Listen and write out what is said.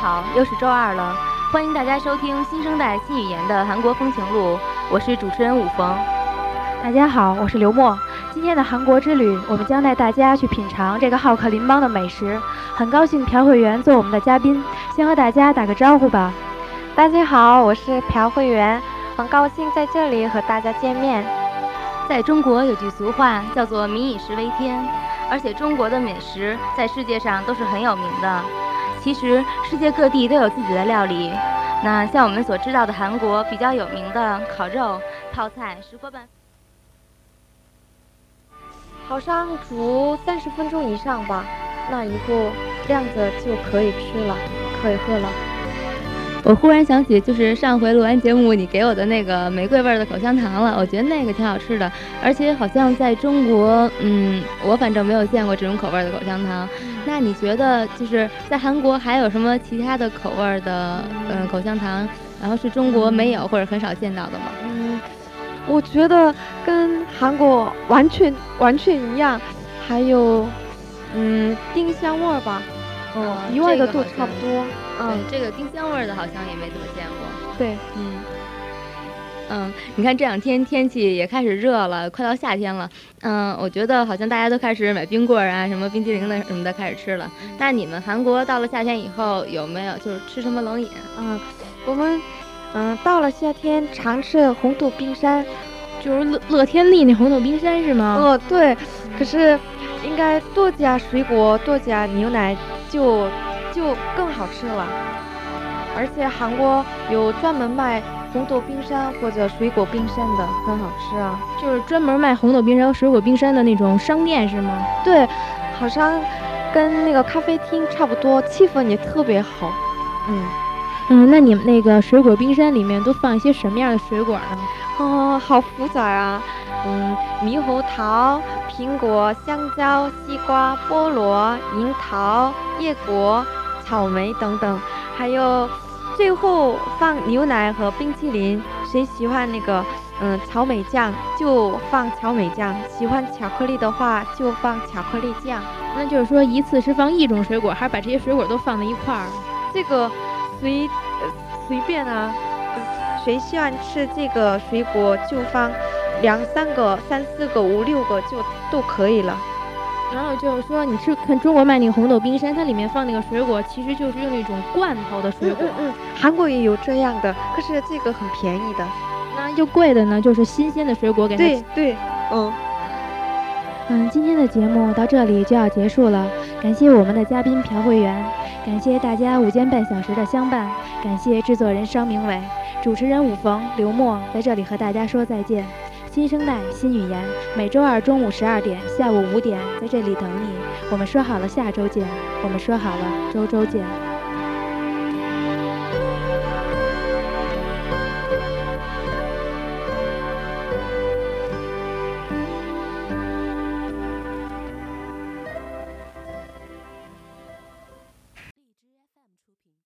好，又是周二了，欢迎大家收听新生代新语言的韩国风情录，我是主持人武逢。大家好，我是刘墨。今天的韩国之旅，我们将带大家去品尝这个好客邻邦的美食。很高兴朴会员做我们的嘉宾，先和大家打个招呼吧。大家好，我是朴会员，很高兴在这里和大家见面。在中国有句俗话叫做“民以食为天”，而且中国的美食在世界上都是很有名的。其实世界各地都有自己的料理，那像我们所知道的韩国比较有名的烤肉、泡菜、石锅拌，好上煮三十分钟以上吧，那以后晾着就可以吃了，可以喝了。我忽然想起，就是上回录完节目你给我的那个玫瑰味的口香糖了，我觉得那个挺好吃的，而且好像在中国，嗯，我反正没有见过这种口味的口香糖。那你觉得就是在韩国还有什么其他的口味的，嗯，口香糖，然后是中国没有或者很少见到的吗？嗯，我觉得跟韩国完全完全一样，还有，嗯，丁香味吧。哦，一味的都差不多。嗯，这个丁香味的好像也没怎么见过。对，嗯，嗯，你看这两天天气也开始热了，快到夏天了。嗯，我觉得好像大家都开始买冰棍儿啊，什么冰激凌的什么的开始吃了。那你们韩国到了夏天以后有没有就是吃什么冷饮？嗯，我们嗯到了夏天常吃红豆冰山，就是乐乐天利那红豆冰山是吗？哦，对。可是应该多加水果，多加牛奶。就就更好吃了，而且韩国有专门卖红豆冰山或者水果冰山的，很好吃啊。就是专门卖红豆冰山和水果冰山的那种商店是吗？对，好像跟那个咖啡厅差不多，气氛也特别好。嗯嗯，那你们那个水果冰山里面都放一些什么样的水果呢？哦，好复杂啊。嗯，猕猴桃。苹果、香蕉、西瓜、菠萝、樱桃、椰果、草莓等等，还有最后放牛奶和冰淇淋。谁喜欢那个嗯草莓酱就放草莓酱，喜欢巧克力的话就放巧克力酱。那就是说一次是放一种水果，还是把这些水果都放在一块儿？这个随随便啊，谁喜欢吃这个水果就放。两三个、三四个、五六个就都可以了。然后就是说，你去看中国卖那个红豆冰山，它里面放那个水果，其实就是用那种罐头的水果。嗯嗯。韩国也有这样的，可是这个很便宜的。那就贵的呢，就是新鲜的水果给它。对对，嗯。嗯，今天的节目到这里就要结束了，感谢我们的嘉宾朴慧媛，感谢大家午间半小时的相伴，感谢制作人商明伟，主持人武逢、刘墨在这里和大家说再见。新生代新语言，每周二中午十二点、下午五点在这里等你。我们说好了下周见，我们说好了周周见。